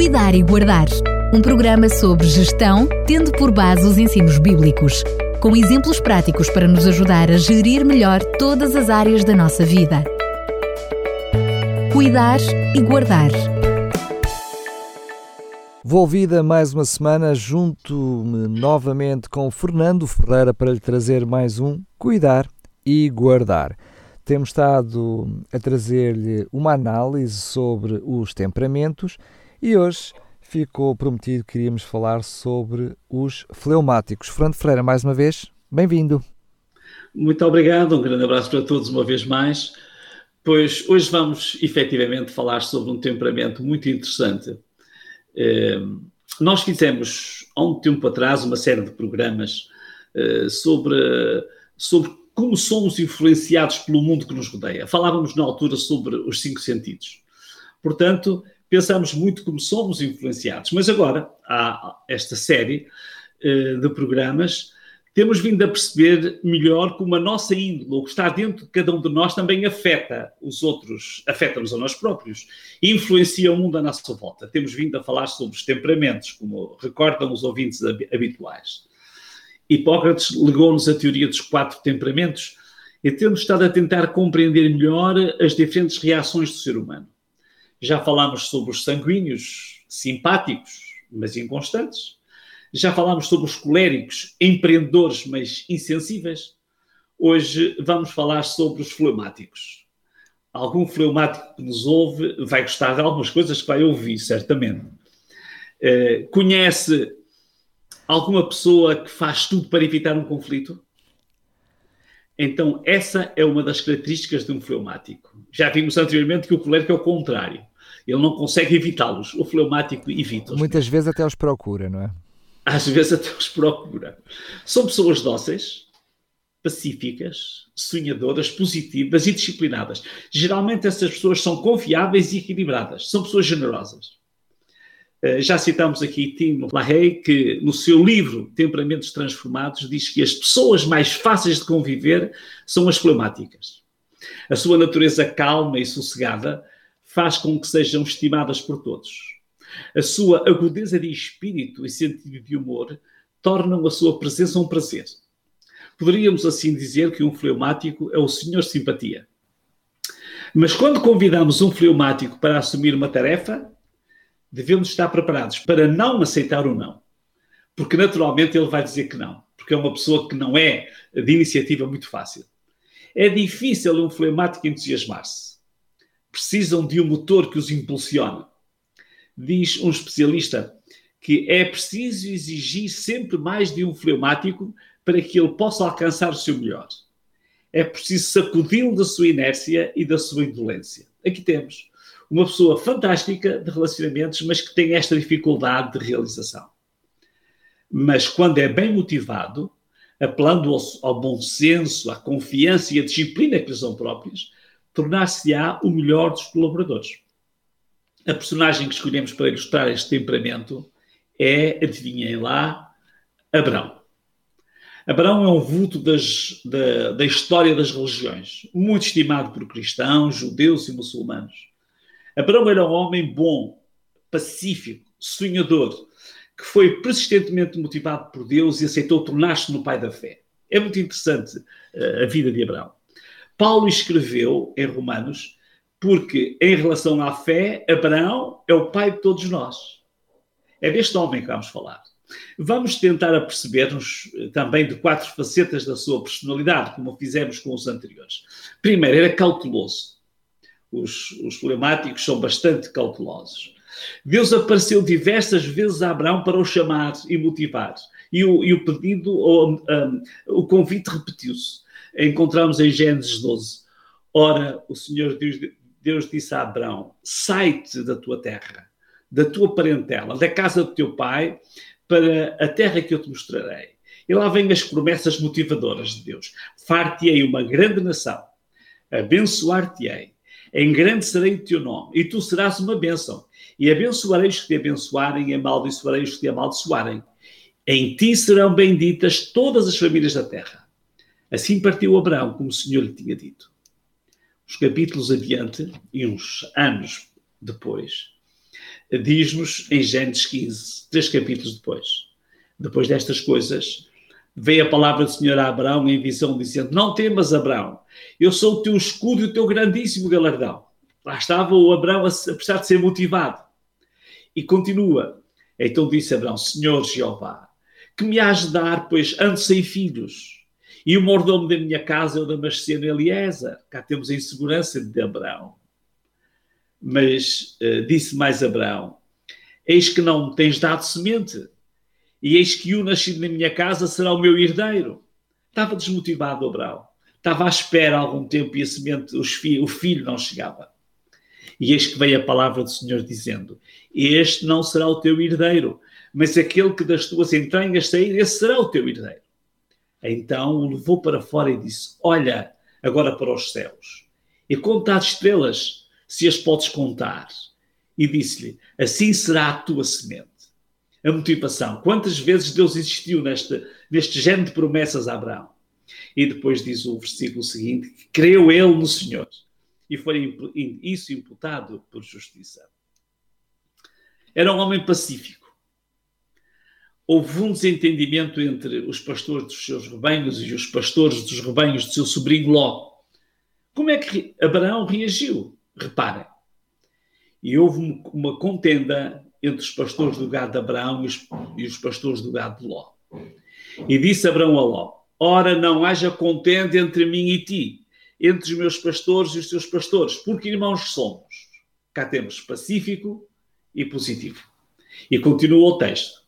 Cuidar e Guardar. Um programa sobre gestão, tendo por base os ensinos bíblicos, com exemplos práticos para nos ajudar a gerir melhor todas as áreas da nossa vida. Cuidar e Guardar. Volvida mais uma semana, junto-me novamente com Fernando Ferreira para lhe trazer mais um Cuidar e Guardar. Temos estado a trazer-lhe uma análise sobre os temperamentos e hoje ficou prometido que iríamos falar sobre os fleumáticos. Fernando Ferreira, mais uma vez, bem-vindo. Muito obrigado, um grande abraço para todos uma vez mais. Pois hoje vamos efetivamente falar sobre um temperamento muito interessante. Eh, nós fizemos há um tempo atrás uma série de programas eh, sobre, sobre como somos influenciados pelo mundo que nos rodeia. Falávamos na altura sobre os cinco sentidos. Portanto, pensamos muito como somos influenciados. Mas agora, há esta série uh, de programas, temos vindo a perceber melhor como a nossa índole, o que está dentro de cada um de nós, também afeta os outros, afeta-nos a nós próprios, influencia o mundo à nossa volta. Temos vindo a falar sobre os temperamentos, como recordam os ouvintes habituais. Hipócrates legou-nos a teoria dos quatro temperamentos e temos estado a tentar compreender melhor as diferentes reações do ser humano. Já falámos sobre os sanguíneos, simpáticos, mas inconstantes. Já falámos sobre os coléricos, empreendedores, mas insensíveis. Hoje vamos falar sobre os fleumáticos. Algum fleumático que nos ouve vai gostar de algumas coisas que vai ouvir, certamente. Uh, conhece alguma pessoa que faz tudo para evitar um conflito? Então, essa é uma das características de um fleumático. Já vimos anteriormente que o colérico é o contrário. Ele não consegue evitá-los. O fleumático evita-os. Muitas vezes até os procura, não é? Às vezes até os procura. São pessoas dóceis, pacíficas, sonhadoras, positivas e disciplinadas. Geralmente essas pessoas são confiáveis e equilibradas. São pessoas generosas. Eh, já citamos aqui Tim LaHaye, que no seu livro Temperamentos Transformados diz que as pessoas mais fáceis de conviver são as fleumáticas. A sua natureza calma e sossegada faz com que sejam estimadas por todos. A sua agudeza de espírito e sentido de humor tornam a sua presença um prazer. Poderíamos assim dizer que um fleumático é o senhor simpatia. Mas quando convidamos um fleumático para assumir uma tarefa, devemos estar preparados para não aceitar o não. Porque naturalmente ele vai dizer que não, porque é uma pessoa que não é de iniciativa muito fácil. É difícil um fleumático entusiasmar-se. Precisam de um motor que os impulsione. Diz um especialista que é preciso exigir sempre mais de um fleumático para que ele possa alcançar o seu melhor. É preciso sacudi-lo da sua inércia e da sua indolência. Aqui temos uma pessoa fantástica de relacionamentos, mas que tem esta dificuldade de realização. Mas quando é bem motivado, apelando ao, ao bom senso, à confiança e à disciplina que lhe são próprias, tornar-se-á o melhor dos colaboradores. A personagem que escolhemos para ilustrar este temperamento é, adivinhem lá, Abraão. Abraão é um vulto das, da, da história das religiões, muito estimado por cristãos, judeus e muçulmanos. Abraão era um homem bom, pacífico, sonhador, que foi persistentemente motivado por Deus e aceitou tornar-se no pai da fé. É muito interessante uh, a vida de Abraão. Paulo escreveu em Romanos porque, em relação à fé, Abraão é o pai de todos nós. É deste homem que vamos falar. Vamos tentar aperceber-nos eh, também de quatro facetas da sua personalidade, como fizemos com os anteriores. Primeiro, era cauteloso os, os problemáticos são bastante cautelosos. Deus apareceu diversas vezes a Abraão para o chamar e motivar. E o, e o pedido, ou, um, o convite repetiu-se. Encontramos em Gênesis 12. Ora, o Senhor Deus, Deus disse a Abraão: sai-te da tua terra, da tua parentela, da casa do teu pai, para a terra que eu te mostrarei. E lá vêm as promessas motivadoras de Deus: far-te-ei uma grande nação, abençoar-te-ei engrandecerei o teu nome, e tu serás uma bênção. E abençoarei os que te abençoarem, e amaldiçoarei os que te amaldiçoarem. Em ti serão benditas todas as famílias da terra. Assim partiu Abraão, como o Senhor lhe tinha dito. Os capítulos adiante, e uns anos depois, Diz-nos em Gênesis 15, três capítulos depois. Depois destas coisas, veio a palavra do Senhor a Abraão em visão, dizendo: Não temas, Abraão, eu sou o teu escudo e o teu grandíssimo galardão. Lá estava o Abraão a precisar de ser motivado. E continua. Então disse Abraão: Senhor Jeová, que me has de dar, pois ando sem filhos. E o mordomo da minha casa é o Damasceno Eliezer. Cá temos a insegurança de Abraão. Mas uh, disse mais Abraão: Eis que não tens dado semente, e eis que o nascido na minha casa será o meu herdeiro. Estava desmotivado Abraão. Estava à espera algum tempo e a semente, o filho não chegava. E eis que veio a palavra do Senhor dizendo: Este não será o teu herdeiro, mas aquele que das tuas entranhas sair, esse será o teu herdeiro. Então o levou para fora e disse: Olha agora para os céus e conta as estrelas, se as podes contar. E disse-lhe: Assim será a tua semente. A motivação. Quantas vezes Deus existiu neste, neste género de promessas a Abraão? E depois diz o versículo seguinte: que creu ele no Senhor e foi isso imputado por justiça. Era um homem pacífico houve um desentendimento entre os pastores dos seus rebanhos e os pastores dos rebanhos do seu sobrinho Ló. Como é que Abraão reagiu? Reparem. E houve uma contenda entre os pastores do gado de Abraão e os, e os pastores do gado de Ló. E disse Abraão a Ló: Ora, não haja contenda entre mim e ti, entre os meus pastores e os teus pastores, porque irmãos somos. Cá temos pacífico e positivo. E continua o texto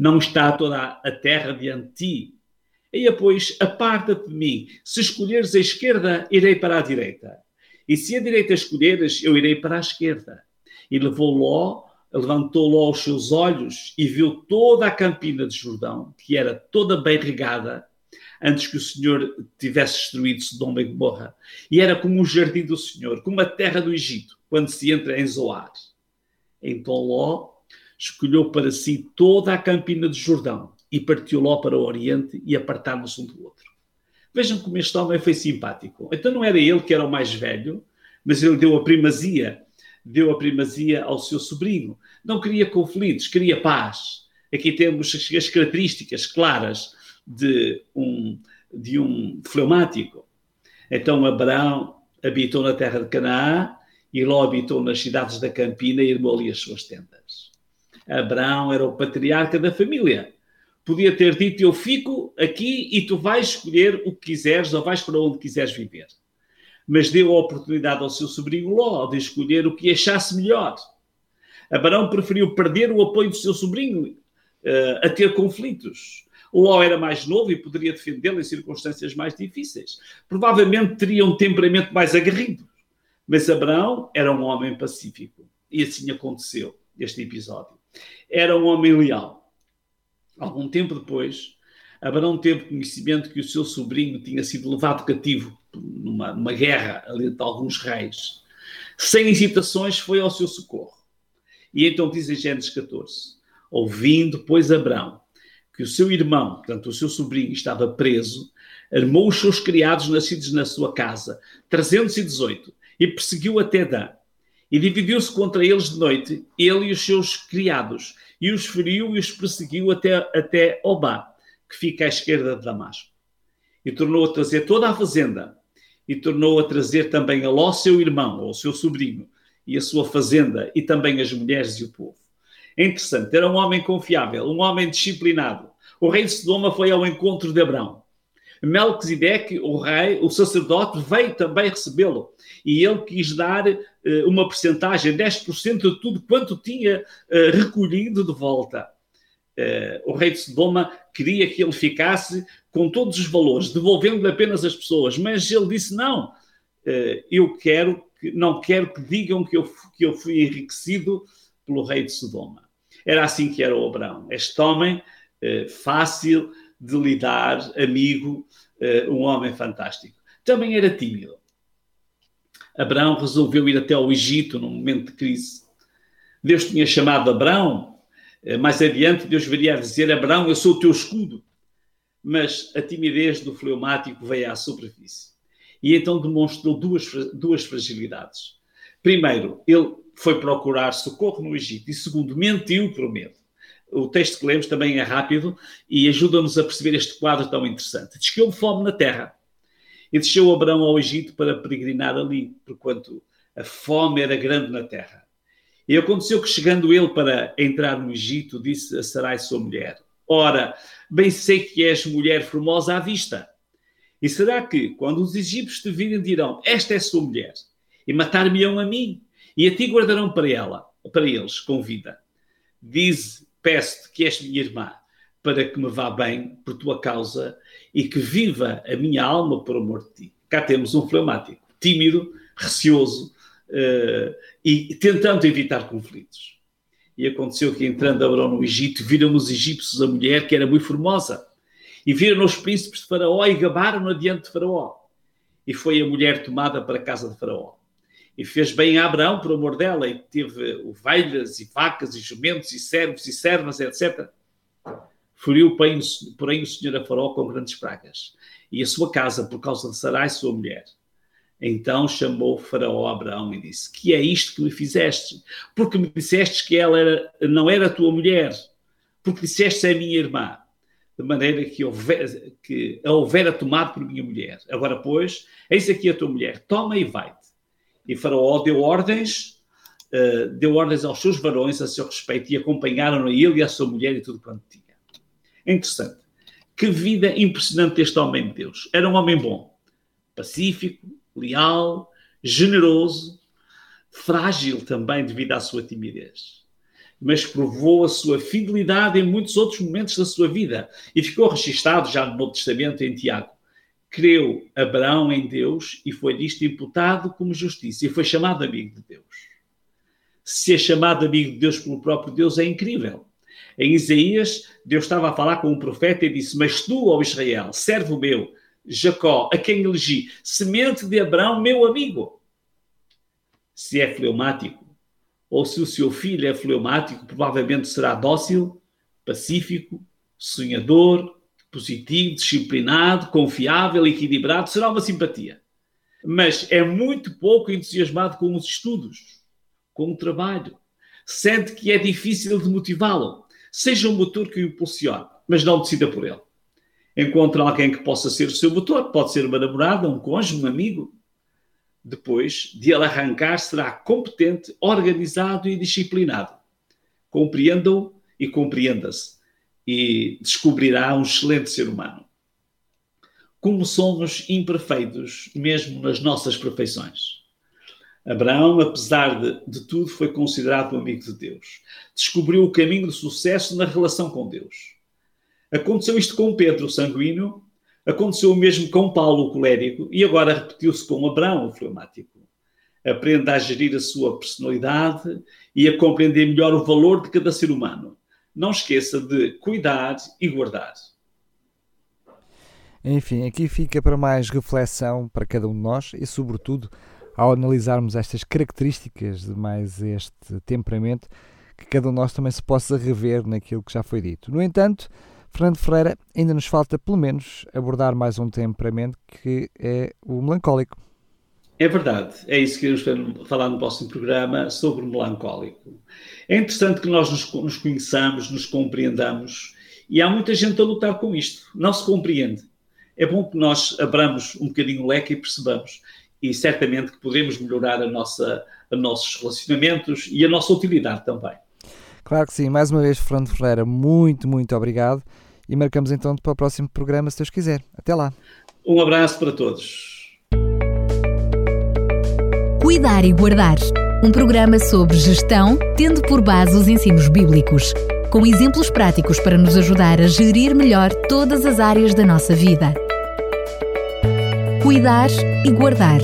não está toda a terra diante de ti. Eia, pois, aparta-te de mim. Se escolheres a esquerda, irei para a direita. E se a direita escolheres, eu irei para a esquerda. E levou Ló, levantou Ló os seus olhos e viu toda a campina de Jordão, que era toda bem regada, antes que o Senhor tivesse destruído Sodoma e Gomorra. E era como o jardim do Senhor, como a terra do Egito, quando se entra em Zoar. Então Ló escolheu para si toda a campina de Jordão e partiu Ló para o Oriente e apartaram-se um do outro. Vejam como este homem foi simpático. Então não era ele que era o mais velho, mas ele deu a primazia, deu a primazia ao seu sobrinho. Não queria conflitos, queria paz. Aqui temos as características claras de um, de um fleumático. Então Abraão habitou na terra de Canaã e Ló habitou nas cidades da Campina e armou ali as suas tendas. Abraão era o patriarca da família. Podia ter dito: Eu fico aqui e tu vais escolher o que quiseres ou vais para onde quiseres viver. Mas deu a oportunidade ao seu sobrinho Ló de escolher o que achasse melhor. Abraão preferiu perder o apoio do seu sobrinho uh, a ter conflitos. Ló era mais novo e poderia defendê-lo em circunstâncias mais difíceis. Provavelmente teria um temperamento mais aguerrido. Mas Abraão era um homem pacífico. E assim aconteceu este episódio era um homem leal. Algum tempo depois, Abraão teve conhecimento que o seu sobrinho tinha sido levado cativo numa, numa guerra ali de alguns reis. Sem hesitações, foi ao seu socorro. E então diz em Gênesis 14: Ouvindo, pois, Abraão que o seu irmão, portanto, o seu sobrinho, estava preso, armou os seus criados nascidos na sua casa, 318, e perseguiu até Dan e dividiu-se contra eles de noite, ele e os seus criados, e os feriu e os perseguiu até, até Obá, que fica à esquerda de Damasco. E tornou a trazer toda a fazenda, e tornou a trazer também a Ló, seu irmão, ou seu sobrinho, e a sua fazenda, e também as mulheres e o povo. É interessante, era um homem confiável, um homem disciplinado. O rei de Sodoma foi ao encontro de Abraão. Melquisedeque, o rei, o sacerdote, veio também recebê-lo. E ele quis dar uma porcentagem, 10% de tudo quanto tinha uh, recolhido de volta. Uh, o rei de Sodoma queria que ele ficasse com todos os valores, devolvendo-lhe apenas as pessoas. Mas ele disse: Não, eu quero que, não quero que digam que eu, que eu fui enriquecido pelo rei de Sodoma. Era assim que era o Abraão. Este homem fácil de lidar, amigo, um homem fantástico. Também era tímido. Abraão resolveu ir até ao Egito num momento de crise. Deus tinha chamado Abraão. Uh, mais adiante, Deus viria a dizer: Abraão, eu sou o teu escudo. Mas a timidez do fleumático veio à superfície. E então demonstrou duas, duas fragilidades. Primeiro, ele foi procurar socorro no Egito e, segundo, mentiu por medo. O texto que lemos também é rápido e ajuda-nos a perceber este quadro tão interessante. Diz que houve fome na terra e desceu Abraão ao Egito para peregrinar ali, porquanto a fome era grande na terra. E aconteceu que, chegando ele para entrar no Egito, disse a Sarai, sua mulher: Ora, bem sei que és mulher formosa à vista. E será que, quando os egípcios te virem, dirão: Esta é sua mulher, e matar-me-ão a mim, e a ti guardarão para ela, para eles, com vida? Dize, peço-te que és minha irmã, para que me vá bem por tua causa e que viva a minha alma por amor de ti. Cá temos um fleumático, tímido, receoso uh, e tentando evitar conflitos. E aconteceu que, entrando Abraão no Egito, viram os egípcios a mulher que era muito formosa. E viram os príncipes de Faraó e gabaram adiante de Faraó. E foi a mulher tomada para a casa de Faraó. E fez bem a Abraão por amor dela, e teve ovelhas, e vacas, e jumentos, e servos, e servas, etc. Feriu, porém, o Senhor a Faraó com grandes pragas. E a sua casa, por causa de Sarai, sua mulher. Então chamou Faraó a Abraão e disse: Que é isto que me fizeste? Porque me disseste que ela era, não era tua mulher, porque disseste é minha irmã, de maneira que, houver, que a houvera tomado por minha mulher. Agora, pois, eis aqui a tua mulher, toma e vai-te. E Faraó deu ordens, uh, deu ordens aos seus varões a seu respeito e acompanharam a ele e a sua mulher e tudo quanto tinha. Interessante. Que vida impressionante este homem de Deus. Era um homem bom, pacífico, leal, generoso, frágil também devido à sua timidez. Mas provou a sua fidelidade em muitos outros momentos da sua vida e ficou registado já no Novo Testamento em Tiago. Creu Abraão em Deus e foi isto imputado como justiça e foi chamado amigo de Deus. Ser chamado amigo de Deus pelo próprio Deus é incrível. Em Isaías, Deus estava a falar com um profeta e disse: Mas tu, ó Israel, servo meu, Jacó, a quem elegi, semente de Abraão, meu amigo. Se é fleumático, ou se o seu filho é fleumático, provavelmente será dócil, pacífico, sonhador, positivo, disciplinado, confiável, equilibrado, será uma simpatia. Mas é muito pouco entusiasmado com os estudos, com o trabalho. Sente que é difícil de motivá-lo. Seja um motor que o impulsione, mas não decida por ele encontra alguém que possa ser o seu motor, pode ser uma namorada, um cônjuge, um amigo. Depois de ele arrancar, será competente, organizado e disciplinado. Compreenda-o e compreenda-se. E descobrirá um excelente ser humano. Como somos imperfeitos, mesmo nas nossas perfeições. Abraão, apesar de, de tudo, foi considerado um amigo de Deus. Descobriu o caminho do sucesso na relação com Deus Aconteceu isto com Pedro, o sanguíneo, aconteceu o mesmo com Paulo, o colérico, e agora repetiu-se com Abraão, o fleumático. Aprenda a gerir a sua personalidade e a compreender melhor o valor de cada ser humano. Não esqueça de cuidar e guardar. Enfim, aqui fica para mais reflexão para cada um de nós e, sobretudo, ao analisarmos estas características de mais este temperamento, que cada um de nós também se possa rever naquilo que já foi dito. No entanto, Fernando Ferreira, ainda nos falta pelo menos abordar mais um temperamento que é o melancólico. É verdade, é isso que queremos falar no próximo programa sobre o melancólico. É interessante que nós nos, nos conheçamos, nos compreendamos e há muita gente a lutar com isto. Não se compreende. É bom que nós abramos um bocadinho o leque e percebamos. E certamente que podemos melhorar a nossa, os nossos relacionamentos e a nossa utilidade também. Claro que sim. Mais uma vez, Fernando Ferreira, muito, muito obrigado. E marcamos então para o próximo programa, se Deus quiser. Até lá. Um abraço para todos. Cuidar e Guardar um programa sobre gestão, tendo por base os ensinos bíblicos, com exemplos práticos para nos ajudar a gerir melhor todas as áreas da nossa vida. Cuidar e Guardar